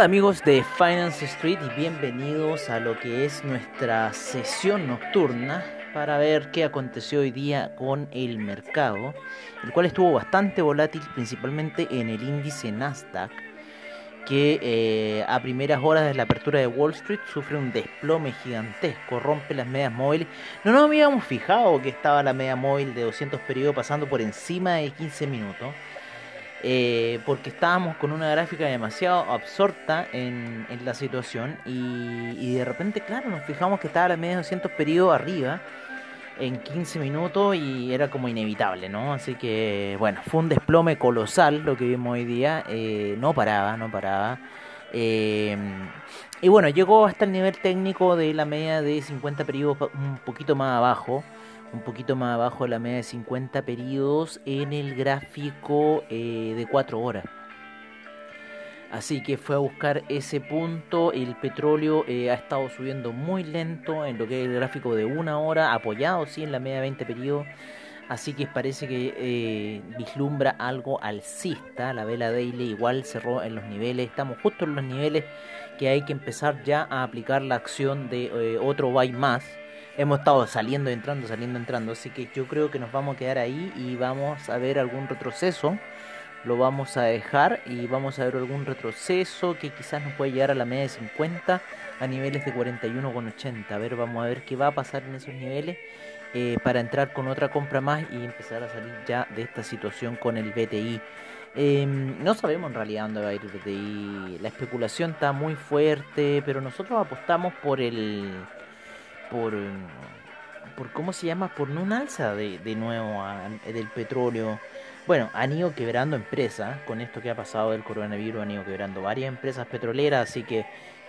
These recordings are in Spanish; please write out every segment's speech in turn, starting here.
Hola amigos de Finance Street y bienvenidos a lo que es nuestra sesión nocturna para ver qué aconteció hoy día con el mercado, el cual estuvo bastante volátil principalmente en el índice Nasdaq, que eh, a primeras horas de la apertura de Wall Street sufre un desplome gigantesco, rompe las medias móviles. No nos habíamos fijado que estaba la media móvil de 200 periodos pasando por encima de 15 minutos eh, porque estábamos con una gráfica demasiado absorta en, en la situación y, y de repente, claro, nos fijamos que estaba la media de 200 periodos arriba en 15 minutos y era como inevitable, ¿no? Así que, bueno, fue un desplome colosal lo que vimos hoy día, eh, no paraba, no paraba. Eh, y bueno, llegó hasta el nivel técnico de la media de 50 periodos un poquito más abajo un poquito más abajo de la media de 50 periodos en el gráfico eh, de 4 horas. Así que fue a buscar ese punto. El petróleo eh, ha estado subiendo muy lento en lo que es el gráfico de una hora, apoyado sí en la media de 20 periodos. Así que parece que eh, vislumbra algo alcista. La vela daily igual cerró en los niveles. Estamos justo en los niveles que hay que empezar ya a aplicar la acción de eh, otro buy más hemos estado saliendo, entrando, saliendo, entrando. Así que yo creo que nos vamos a quedar ahí y vamos a ver algún retroceso. Lo vamos a dejar y vamos a ver algún retroceso que quizás nos puede llegar a la media de 50 a niveles de 41,80. A ver, vamos a ver qué va a pasar en esos niveles eh, para entrar con otra compra más y empezar a salir ya de esta situación con el BTI. Eh, no sabemos en realidad dónde va a ir el BTI. La especulación está muy fuerte, pero nosotros apostamos por el por, por ¿cómo se llama? Por un alza de, de nuevo del petróleo. Bueno, han ido quebrando empresas, con esto que ha pasado del coronavirus han ido quebrando varias empresas petroleras, así que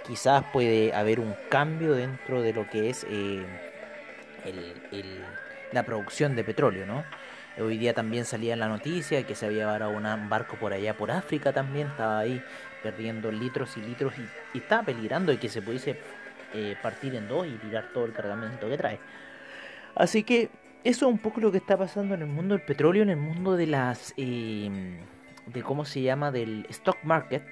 quizás puede haber un cambio dentro de lo que es eh, el, la producción de petróleo, ¿no? Hoy día también salía la noticia que se había varado un barco por allá por África también, estaba ahí perdiendo litros y litros y, y estaba peligrando de que se pudiese eh, partir en dos y tirar todo el cargamento que trae. Así que eso es un poco lo que está pasando en el mundo del petróleo, en el mundo de las... Eh, de cómo se llama, del stock market,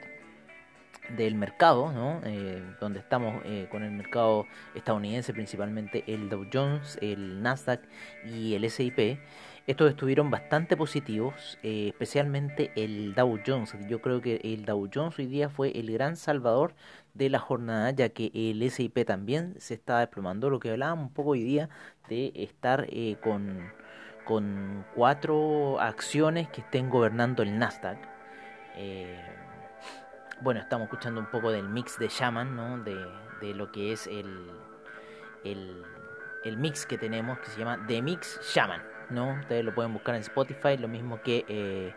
del mercado, ¿no? Eh, donde estamos eh, con el mercado estadounidense, principalmente el Dow Jones, el Nasdaq y el SIP. Estos estuvieron bastante positivos, eh, especialmente el Dow Jones. Yo creo que el Dow Jones hoy día fue el gran salvador de la jornada, ya que el SIP también se está desplomando. Lo que hablábamos un poco hoy día de estar eh, con, con cuatro acciones que estén gobernando el Nasdaq. Eh, bueno, estamos escuchando un poco del mix de Shaman, ¿no? De, de lo que es el, el, el, mix que tenemos, que se llama The Mix Shaman, ¿no? Ustedes lo pueden buscar en Spotify, lo mismo que eh,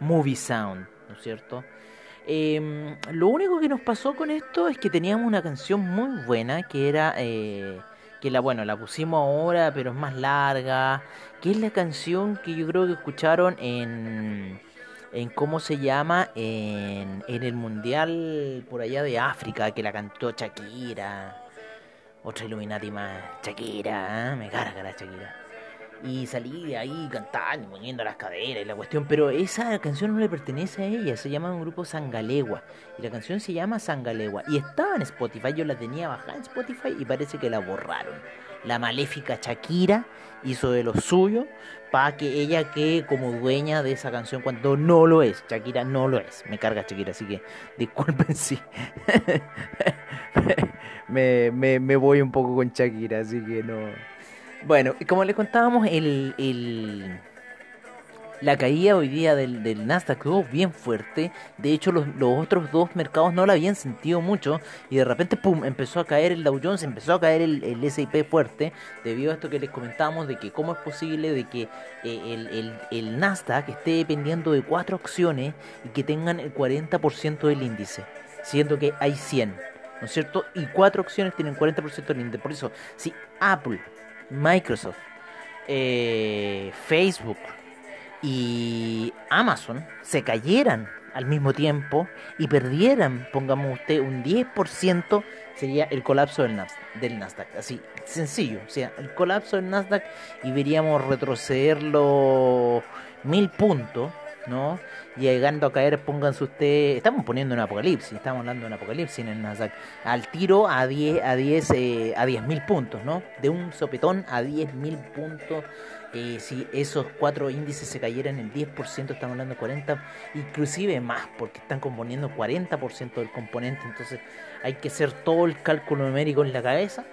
Movie Sound, ¿no es cierto? Eh, lo único que nos pasó con esto es que teníamos una canción muy buena, que era... Eh, que la bueno la pusimos ahora pero es más larga que es la canción que yo creo que escucharon en en cómo se llama en, en el mundial por allá de África que la cantó Shakira otra Illuminati más Shakira ¿eh? me carga la Shakira y salí de ahí cantando, moviendo las caderas y la cuestión, pero esa canción no le pertenece a ella, se llama un grupo Sangalegua, y la canción se llama Sangalegua, y estaba en Spotify, yo la tenía bajada en Spotify y parece que la borraron. La maléfica Shakira hizo de lo suyo para que ella quede como dueña de esa canción cuando no lo es. Shakira no lo es. Me carga Shakira, así que disculpen si me, me, me voy un poco con Shakira, así que no. Bueno, como les contábamos, el, el, La caída hoy día del, del Nasdaq estuvo bien fuerte. De hecho, los, los otros dos mercados no la habían sentido mucho. Y de repente, pum, empezó a caer el Dow Jones, empezó a caer el, el S&P fuerte. Debido a esto que les comentábamos de que cómo es posible de que eh, el, el, el Nasdaq esté dependiendo de cuatro acciones y que tengan el 40% del índice. Siendo que hay 100. ¿No es cierto? Y cuatro acciones tienen 40% del índice. Por eso, si Apple, Microsoft, eh, Facebook y Amazon se cayeran al mismo tiempo y perdieran, pongamos usted, un 10%, sería el colapso del Nasdaq, del Nasdaq. Así, sencillo. O sea, el colapso del Nasdaq y veríamos retrocederlo mil puntos, ¿no? Llegando a caer, pónganse usted, estamos poniendo un apocalipsis, estamos hablando de un apocalipsis en el Nasdaq, al tiro a 10 a 10 eh, a 10 mil puntos, ¿no? De un sopetón a 10 mil puntos. Eh, si esos cuatro índices se cayeran el 10%, estamos hablando de 40, inclusive más, porque están componiendo 40% del componente, entonces hay que hacer todo el cálculo numérico en la cabeza,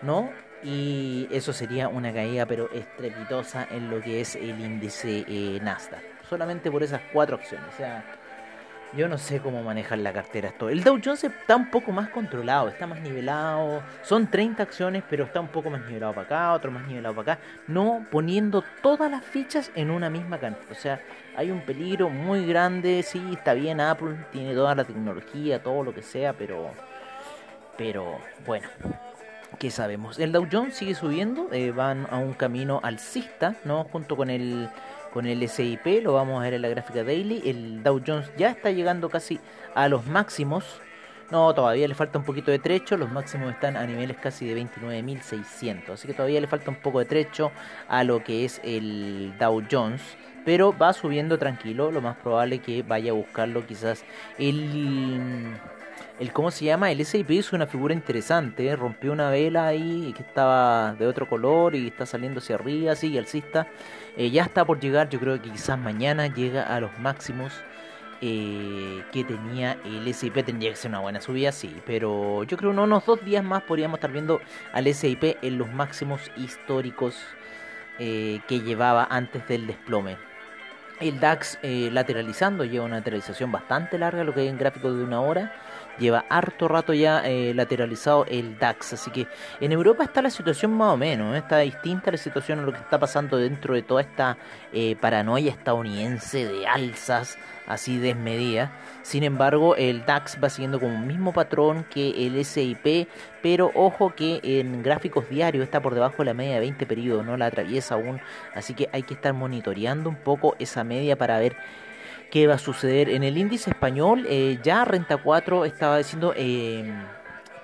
¿no? Y eso sería una caída, pero estrepitosa en lo que es el índice eh, Nasdaq solamente por esas cuatro acciones. O sea, yo no sé cómo manejar la cartera esto. El Dow Jones está un poco más controlado, está más nivelado. Son 30 acciones, pero está un poco más nivelado para acá, otro más nivelado para acá. No poniendo todas las fichas en una misma cantidad. O sea, hay un peligro muy grande. Sí, está bien Apple, tiene toda la tecnología, todo lo que sea, pero... Pero, bueno, ¿qué sabemos? El Dow Jones sigue subiendo, eh, van a un camino alcista, ¿no? Junto con el con el SIP, lo vamos a ver en la gráfica daily. El Dow Jones ya está llegando casi a los máximos. No, todavía le falta un poquito de trecho. Los máximos están a niveles casi de 29.600. Así que todavía le falta un poco de trecho a lo que es el Dow Jones. Pero va subiendo tranquilo. Lo más probable que vaya a buscarlo quizás el el cómo se llama, el SIP es una figura interesante, rompió una vela ahí que estaba de otro color y está saliendo hacia arriba, así y alcista. Eh, ya está por llegar, yo creo que quizás mañana llega a los máximos eh, que tenía el SIP. Tendría que ser una buena subida, sí, pero yo creo que unos dos días más podríamos estar viendo al SIP en los máximos históricos eh, que llevaba antes del desplome. El DAX lateralizando, lleva una lateralización bastante larga, lo que hay en gráfico de una hora. Lleva harto rato ya eh, lateralizado el DAX. Así que en Europa está la situación más o menos. ¿eh? Está distinta la situación a lo que está pasando dentro de toda esta eh, paranoia estadounidense de alzas así desmedidas. Sin embargo, el DAX va siguiendo con un mismo patrón que el SIP. Pero ojo que en gráficos diarios está por debajo de la media de 20 periodos. No la atraviesa aún. Así que hay que estar monitoreando un poco esa media para ver qué va a suceder. En el índice español, eh, ya Renta 4 estaba diciendo eh,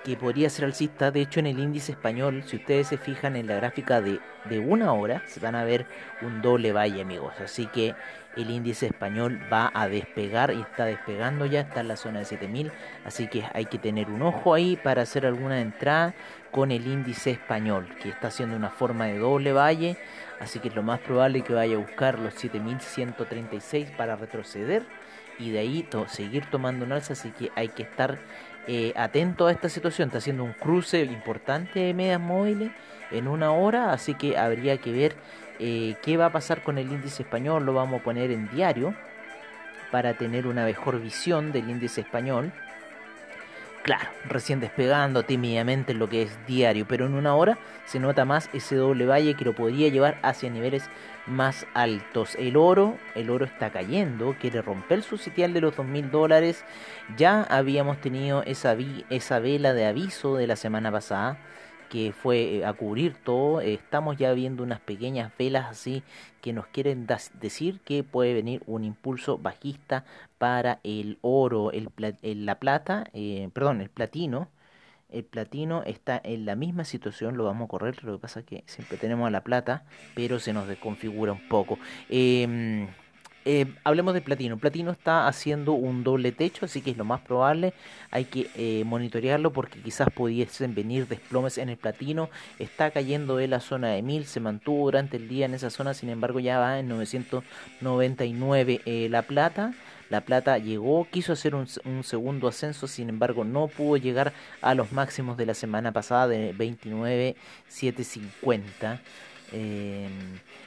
que podría ser alcista. De hecho, en el índice español, si ustedes se fijan en la gráfica de, de una hora, se van a ver un doble valle, amigos. Así que el índice español va a despegar y está despegando ya, está en la zona de 7000. Así que hay que tener un ojo ahí para hacer alguna entrada con el índice español, que está haciendo una forma de doble valle. Así que es lo más probable que vaya a buscar los 7136 para retroceder y de ahí seguir tomando un alza. Así que hay que estar eh, atento a esta situación. Está haciendo un cruce importante de medias móviles en una hora. Así que habría que ver eh, qué va a pasar con el índice español. Lo vamos a poner en diario para tener una mejor visión del índice español. Claro, recién despegando tímidamente en lo que es diario, pero en una hora se nota más ese doble valle que lo podría llevar hacia niveles más altos. El oro, el oro está cayendo, quiere romper su sitial de los 2.000 dólares. Ya habíamos tenido esa, esa vela de aviso de la semana pasada que fue eh, a cubrir todo. Estamos ya viendo unas pequeñas velas así que nos quieren decir que puede venir un impulso bajista para el oro, el, la plata, eh, perdón, el platino. El platino está en la misma situación, lo vamos a correr, lo que pasa es que siempre tenemos a la plata, pero se nos desconfigura un poco. Eh, eh, hablemos de platino. Platino está haciendo un doble techo, así que es lo más probable. Hay que eh, monitorearlo porque quizás pudiesen venir desplomes en el platino. Está cayendo de la zona de 1000, se mantuvo durante el día en esa zona, sin embargo ya va en 999 eh, la plata. La plata llegó, quiso hacer un, un, segundo ascenso, sin embargo no pudo llegar a los máximos de la semana pasada de 29,750. Eh,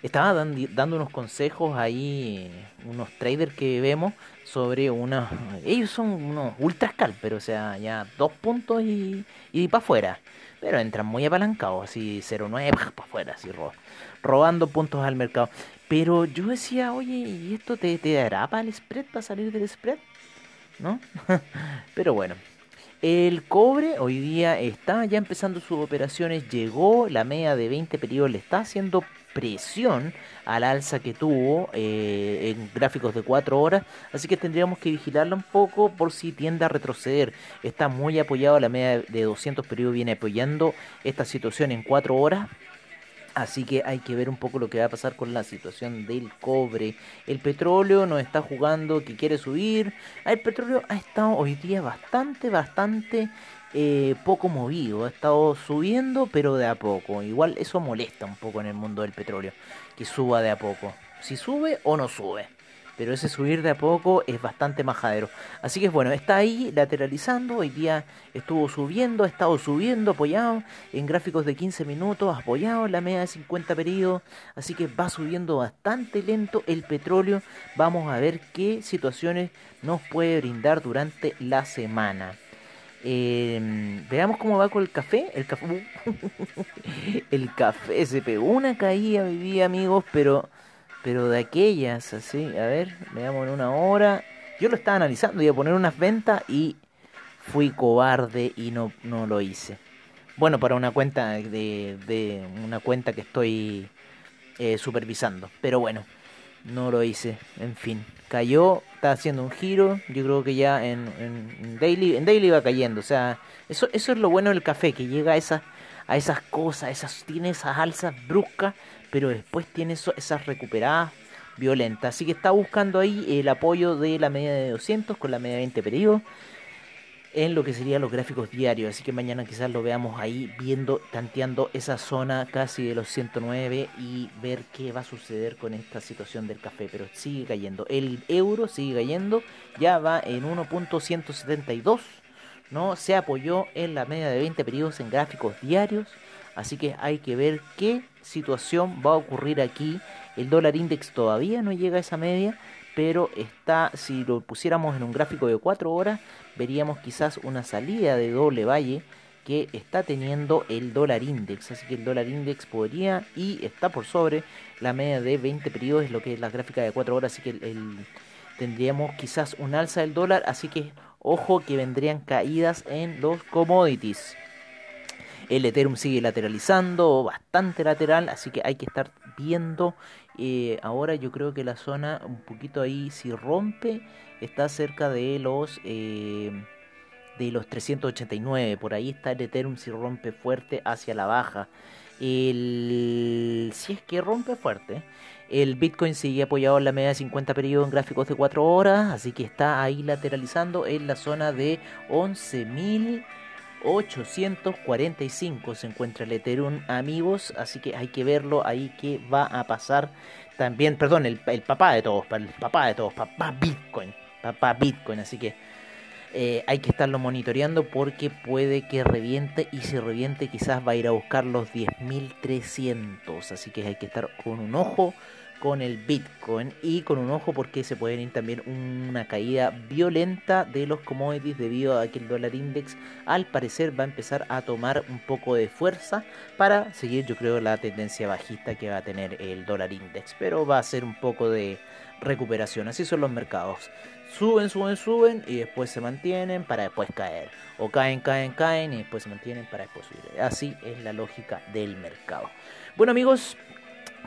estaba dan- dando unos consejos ahí, unos traders que vemos sobre unos, ellos son unos ultra scalper, o sea, ya dos puntos y, y para afuera, pero entran muy apalancados, así 0-9 para afuera, así ro- robando puntos al mercado. Pero yo decía, oye, ¿y esto te, te dará para el spread, para salir del spread? ¿No? pero bueno. El cobre hoy día está ya empezando sus operaciones, llegó la media de 20 periodos, le está haciendo presión al alza que tuvo eh, en gráficos de 4 horas, así que tendríamos que vigilarla un poco por si tiende a retroceder. Está muy apoyado, la media de 200 periodos viene apoyando esta situación en 4 horas. Así que hay que ver un poco lo que va a pasar con la situación del cobre. El petróleo nos está jugando que quiere subir. El petróleo ha estado hoy día bastante, bastante eh, poco movido. Ha estado subiendo, pero de a poco. Igual eso molesta un poco en el mundo del petróleo. Que suba de a poco. Si sube o no sube. Pero ese subir de a poco es bastante majadero. Así que bueno, está ahí lateralizando. Hoy día estuvo subiendo, ha estado subiendo, apoyado en gráficos de 15 minutos, apoyado en la media de 50 periodos. Así que va subiendo bastante lento el petróleo. Vamos a ver qué situaciones nos puede brindar durante la semana. Eh, veamos cómo va con el café. El café, el café se pegó una caída hoy día, amigos, pero pero de aquellas, así, a ver, veamos en una hora. Yo lo estaba analizando, iba a poner unas ventas y fui cobarde y no, no lo hice. Bueno, para una cuenta de, de una cuenta que estoy eh, supervisando, pero bueno, no lo hice. En fin, cayó, está haciendo un giro. Yo creo que ya en, en, en daily, en daily va cayendo. O sea, eso, eso es lo bueno del café, que llega a esas, a esas cosas, esas, tiene esas alzas bruscas pero después tiene eso, esas recuperadas violentas. Así que está buscando ahí el apoyo de la media de 200 con la media de 20 periodos en lo que serían los gráficos diarios. Así que mañana quizás lo veamos ahí viendo, tanteando esa zona casi de los 109 y ver qué va a suceder con esta situación del café. Pero sigue cayendo. El euro sigue cayendo. Ya va en 1.172. ¿no? Se apoyó en la media de 20 periodos en gráficos diarios. Así que hay que ver qué situación va a ocurrir aquí. El dólar index todavía no llega a esa media, pero está, si lo pusiéramos en un gráfico de 4 horas, veríamos quizás una salida de doble valle que está teniendo el dólar index. Así que el dólar index podría y está por sobre la media de 20 periodos, lo que es la gráfica de 4 horas. Así que el, tendríamos quizás un alza del dólar. Así que ojo que vendrían caídas en los commodities. El Ethereum sigue lateralizando, bastante lateral, así que hay que estar viendo. Eh, ahora yo creo que la zona un poquito ahí, si rompe, está cerca de los eh, de los 389. Por ahí está el Ethereum si rompe fuerte hacia la baja. El, si es que rompe fuerte. El Bitcoin sigue apoyado en la media de 50 periodos en gráficos de 4 horas, así que está ahí lateralizando en la zona de 11.000. 845 se encuentra el Ethereum, amigos. Así que hay que verlo ahí que va a pasar. También, perdón, el, papá de todos, el papá de todos, papá Bitcoin. Papá Bitcoin, así que eh, hay que estarlo monitoreando porque puede que reviente y si reviente quizás va a ir a buscar los 10.300. Así que hay que estar con un ojo con el Bitcoin y con un ojo porque se puede venir también una caída violenta de los commodities debido a que el dólar index al parecer va a empezar a tomar un poco de fuerza para seguir yo creo la tendencia bajista que va a tener el dólar index pero va a ser un poco de recuperación. Así son los mercados. Suben suben suben y después se mantienen para después caer. O caen caen caen y después se mantienen para después subir. Así es la lógica del mercado. Bueno amigos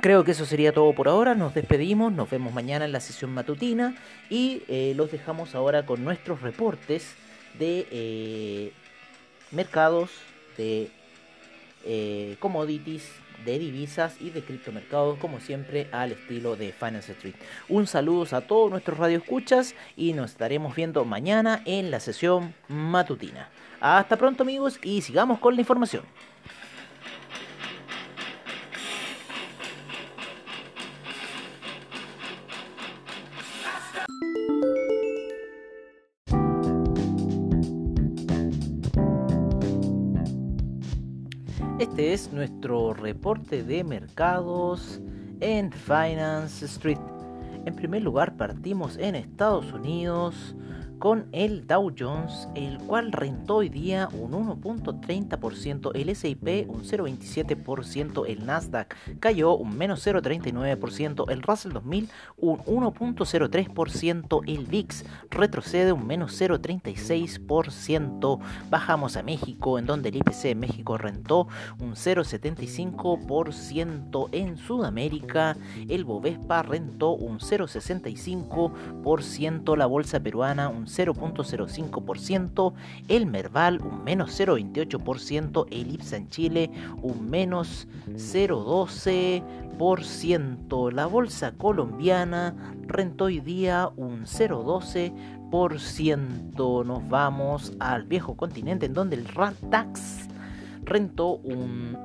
Creo que eso sería todo por ahora. Nos despedimos, nos vemos mañana en la sesión matutina y eh, los dejamos ahora con nuestros reportes de eh, mercados, de eh, commodities, de divisas y de criptomercados, como siempre, al estilo de Finance Street. Un saludo a todos nuestros radioescuchas y nos estaremos viendo mañana en la sesión matutina. Hasta pronto, amigos, y sigamos con la información. Este es nuestro reporte de mercados en Finance Street. En primer lugar partimos en Estados Unidos con el Dow Jones, el cual rentó hoy día un 1.30%, el S&P un 0.27%, el Nasdaq cayó un menos 0.39%, el Russell 2000 un 1.03%, el VIX retrocede un menos 0.36%, bajamos a México en donde el IPC en México rentó un 0.75%, en Sudamérica el Bovespa rentó un 0.65%, la bolsa peruana un 0.05%, el Merval un menos 0.28%, el IPSA en Chile un menos 0.12%, la bolsa colombiana rentó hoy día un 0.12%, nos vamos al viejo continente en donde el RATAX rentó un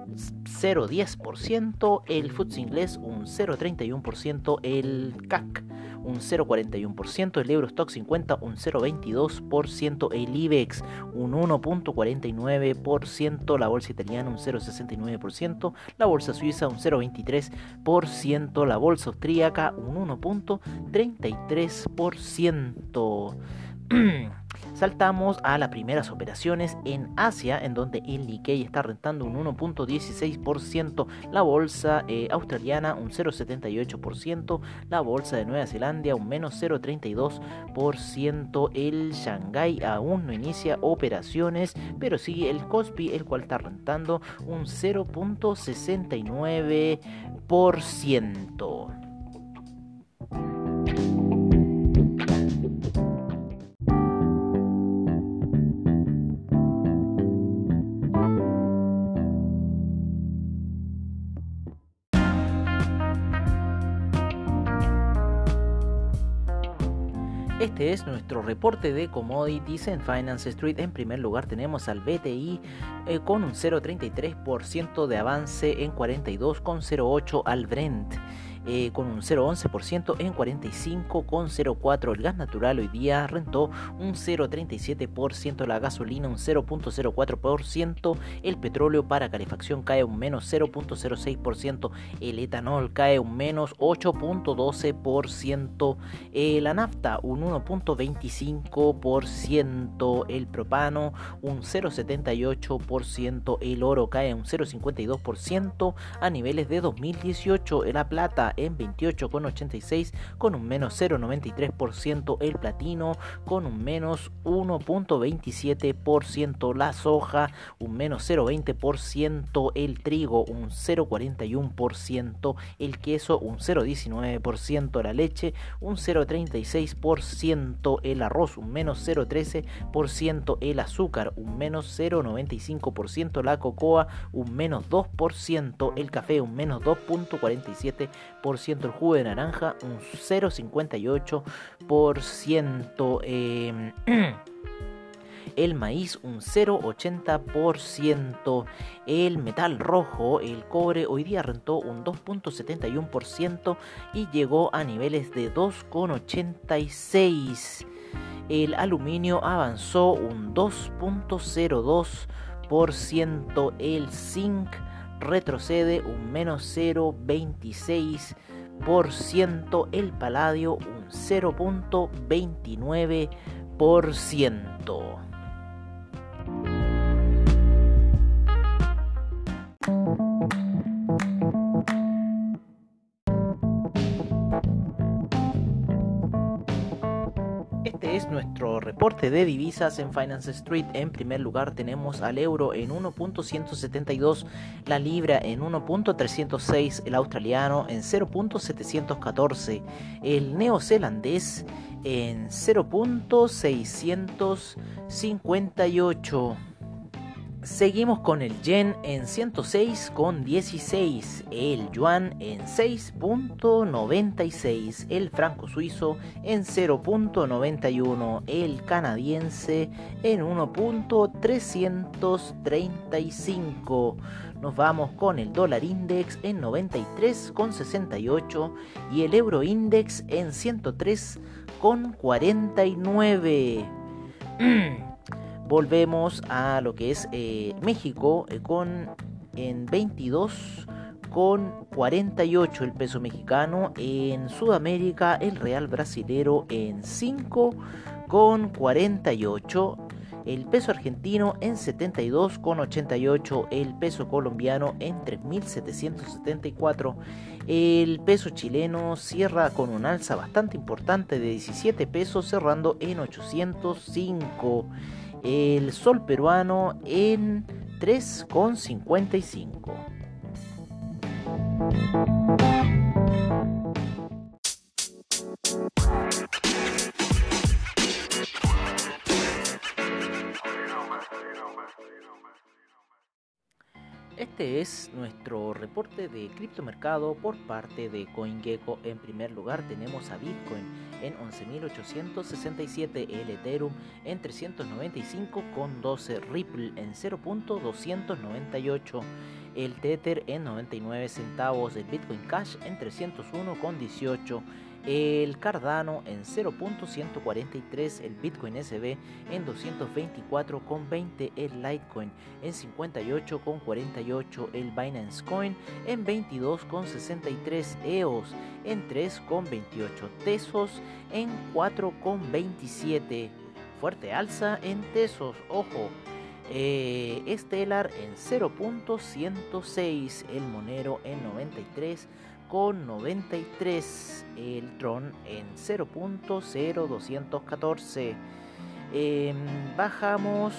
0,10%, el FTSE inglés un 0,31%, el CAC un 0,41%, el Eurostock 50 un 0,22%, el IBEX un 1,49%, la bolsa italiana un 0,69%, la bolsa suiza un 0,23%, la bolsa austríaca un 1,33%. Saltamos a las primeras operaciones en Asia, en donde el Nikkei está rentando un 1.16%, la bolsa eh, australiana un 0.78%, la bolsa de Nueva Zelanda un menos 0.32%, el Shanghai aún no inicia operaciones, pero sigue el Kospi, el cual está rentando un 0.69%. Este es nuestro reporte de commodities en Finance Street. En primer lugar tenemos al BTI eh, con un 0.33% de avance en 42,08 al Brent. Eh, con un 0,11% en 45,04. El gas natural hoy día rentó un 0,37%, la gasolina un 0,04%, el petróleo para calefacción cae un menos 0,06%, el etanol cae un menos 8,12%, eh, la nafta un 1,25%, el propano un 0,78%, el oro cae un 0,52% a niveles de 2018, la plata en 28,86 con un menos 0,93%, el platino con un menos 1,27%, la soja un menos 0,20%, el trigo un 0,41%, el queso un 0,19%, la leche un 0,36%, el arroz un menos 0,13%, el azúcar un menos 0,95%, la cocoa un menos 2%, el café un menos 2,47%, el jugo de naranja un 0,58%, eh, el maíz un 0,80%, el metal rojo, el cobre, hoy día rentó un 2,71% y llegó a niveles de 2,86%. El aluminio avanzó un 2,02%, el zinc retrocede un menos 0,26%, el paladio un 0.29%. Este es nuestro reporte de divisas en Finance Street. En primer lugar tenemos al euro en 1.172, la libra en 1.306, el australiano en 0.714, el neozelandés en 0.658. Seguimos con el yen en 106,16, el yuan en 6.96, el franco suizo en 0.91, el canadiense en 1.335. Nos vamos con el dólar index en 93,68 y el euro index en 103,49. volvemos a lo que es eh, México eh, con en 22 6,48 el peso mexicano. En Sudamérica el real brasilero en 5,48 el peso argentino en 72,88, el peso colombiano en 3.774, el peso chileno cierra con un alza bastante importante de 17 pesos cerrando en 805, el sol peruano en 3,55. Este es nuestro reporte de criptomercado por parte de CoinGecko. En primer lugar tenemos a Bitcoin en 11.867, el Ethereum en 395,12, Ripple en 0.298, el Tether en 99 centavos, el Bitcoin Cash en 301,18 el Cardano en 0.143, el Bitcoin SB en 224,20, el Litecoin en 58,48, el Binance Coin en 22,63, EOS en 3,28, Tesos en 4,27. Fuerte alza en Tesos, ojo. Eh, Stellar en 0.106, el Monero en 93 con 93, el Tron en 0.0214. Em, bajamos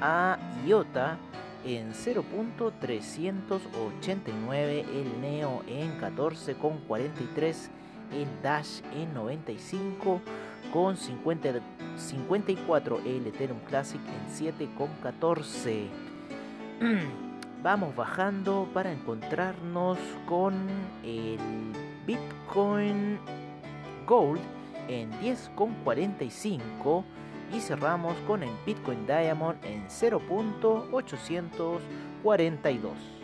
a IOTA en 0.389, el Neo en 14,43, el Dash en 95 con 54, el Ethereum Classic en 7,14. vamos bajando para encontrarnos con el Bitcoin Gold en 10,45 y cerramos con el Bitcoin Diamond en 0.842.